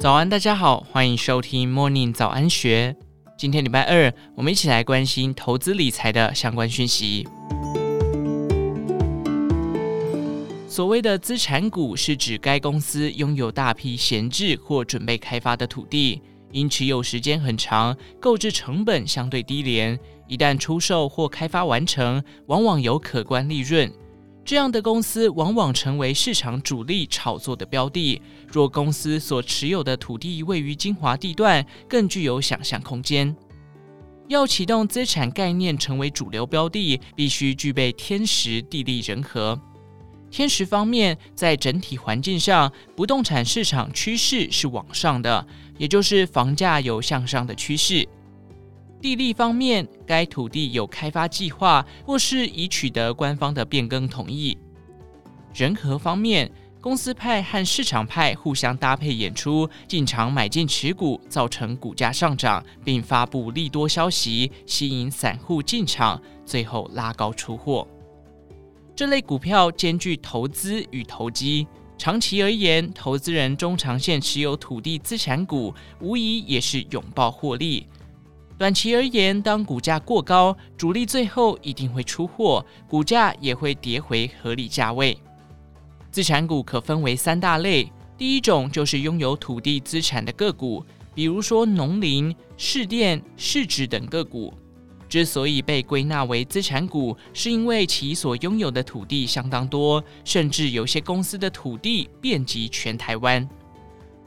早安，大家好，欢迎收听 Morning 早安学。今天礼拜二，我们一起来关心投资理财的相关讯息。所谓的资产股，是指该公司拥有大批闲置或准备开发的土地，因持有时间很长，购置成本相对低廉，一旦出售或开发完成，往往有可观利润。这样的公司往往成为市场主力炒作的标的。若公司所持有的土地位于精华地段，更具有想象空间。要启动资产概念成为主流标的，必须具备天时地利人和。天时方面，在整体环境上，不动产市场趋势是往上的，也就是房价有向上的趋势。地利方面，该土地有开发计划，或是已取得官方的变更同意。人和方面，公司派和市场派互相搭配演出，进场买进持股，造成股价上涨，并发布利多消息，吸引散户进场，最后拉高出货。这类股票兼具投资与投机，长期而言，投资人中长线持有土地资产股，无疑也是拥抱获利。短期而言，当股价过高，主力最后一定会出货，股价也会跌回合理价位。资产股可分为三大类，第一种就是拥有土地资产的个股，比如说农林、市电、市值等个股。之所以被归纳为资产股，是因为其所拥有的土地相当多，甚至有些公司的土地遍及全台湾。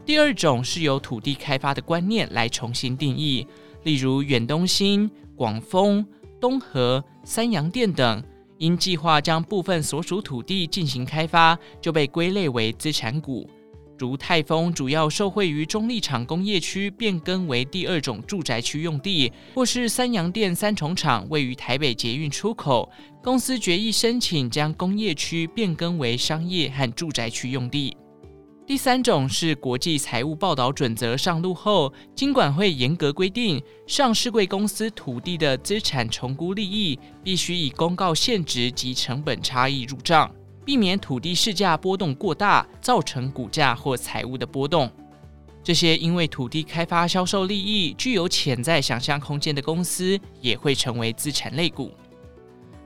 第二种是由土地开发的观念来重新定义。例如远东新、广丰、东和、三洋店等，因计划将部分所属土地进行开发，就被归类为资产股。如泰丰主要受惠于中立厂工业区变更为第二种住宅区用地，或是三洋店三重厂位于台北捷运出口，公司决议申请将工业区变更为商业和住宅区用地。第三种是国际财务报道准则上路后，金管会严格规定，上市柜公司土地的资产重估利益必须以公告现值及成本差异入账，避免土地市价波动过大，造成股价或财务的波动。这些因为土地开发销售利益具有潜在想象空间的公司，也会成为资产类股。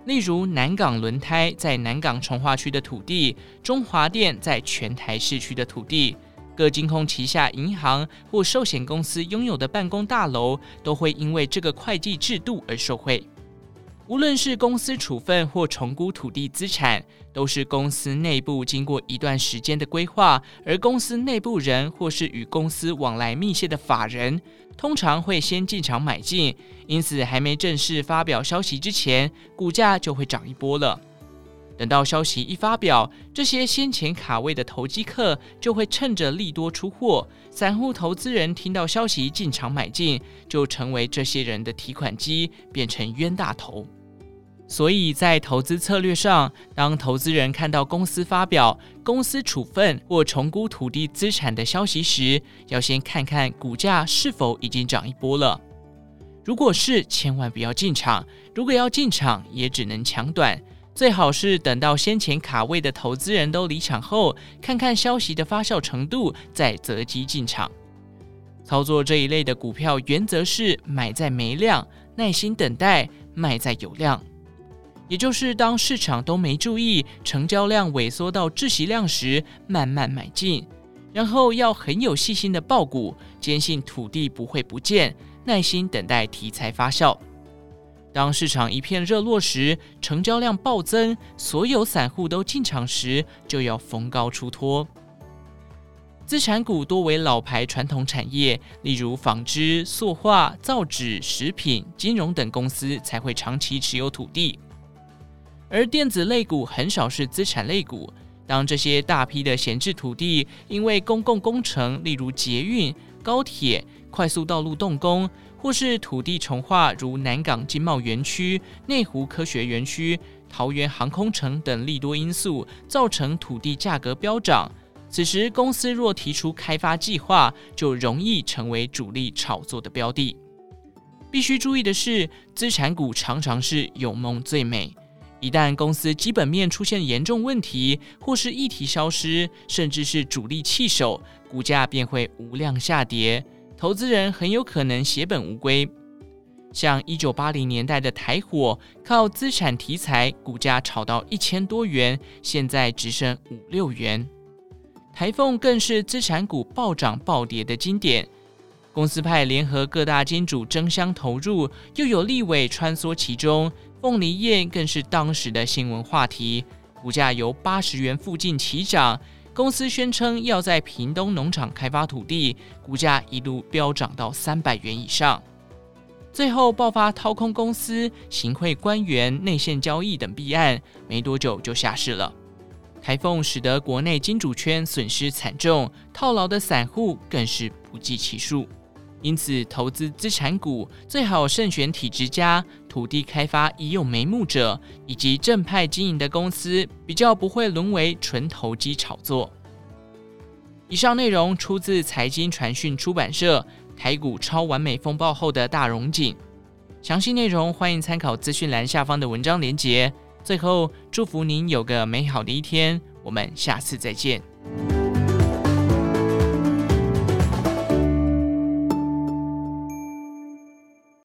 例如南港轮胎在南港重化区的土地，中华电在全台市区的土地，各金控旗下银行或寿险公司拥有的办公大楼，都会因为这个会计制度而受惠。无论是公司处分或重估土地资产，都是公司内部经过一段时间的规划，而公司内部人或是与公司往来密切的法人，通常会先进场买进，因此还没正式发表消息之前，股价就会涨一波了。等到消息一发表，这些先前卡位的投机客就会趁着利多出货，散户投资人听到消息进场买进，就成为这些人的提款机，变成冤大头。所以在投资策略上，当投资人看到公司发表公司处分或重估土地资产的消息时，要先看看股价是否已经涨一波了。如果是，千万不要进场；如果要进场，也只能抢短。最好是等到先前卡位的投资人都离场后，看看消息的发酵程度，再择机进场。操作这一类的股票，原则是买在没量，耐心等待；卖在有量。也就是当市场都没注意，成交量萎缩到窒息量时，慢慢买进，然后要很有细心的报股，坚信土地不会不见，耐心等待题材发酵。当市场一片热络时，成交量暴增，所有散户都进场时，就要逢高出脱。资产股多为老牌传统产业，例如纺织、塑化、造纸、食品、金融等公司才会长期持有土地。而电子类股很少是资产类股。当这些大批的闲置土地因为公共工程，例如捷运、高铁、快速道路动工，或是土地重划，如南港经贸园区、内湖科学园区、桃园航空城等利多因素，造成土地价格飙涨。此时，公司若提出开发计划，就容易成为主力炒作的标的。必须注意的是，资产股常常是有梦最美。一旦公司基本面出现严重问题，或是议题消失，甚至是主力弃守，股价便会无量下跌，投资人很有可能血本无归。像一九八零年代的台火，靠资产题材，股价炒到一千多元，现在只剩五六元。台凤更是资产股暴涨暴跌的经典。公司派联合各大金主争相投入，又有立委穿梭其中。凤梨宴更是当时的新闻话题，股价由八十元附近起涨。公司宣称要在屏东农场开发土地，股价一度飙涨到三百元以上。最后爆发掏空公司、行贿官员、内线交易等弊案，没多久就下市了。台风使得国内金主圈损失惨重，套牢的散户更是不计其数。因此，投资资产股最好慎选体质佳、土地开发已有眉目者，以及正派经营的公司，比较不会沦为纯投机炒作。以上内容出自财经传讯出版社《台股超完美风暴后的大荣景》，详细内容欢迎参考资讯栏下方的文章连结。最后，祝福您有个美好的一天，我们下次再见。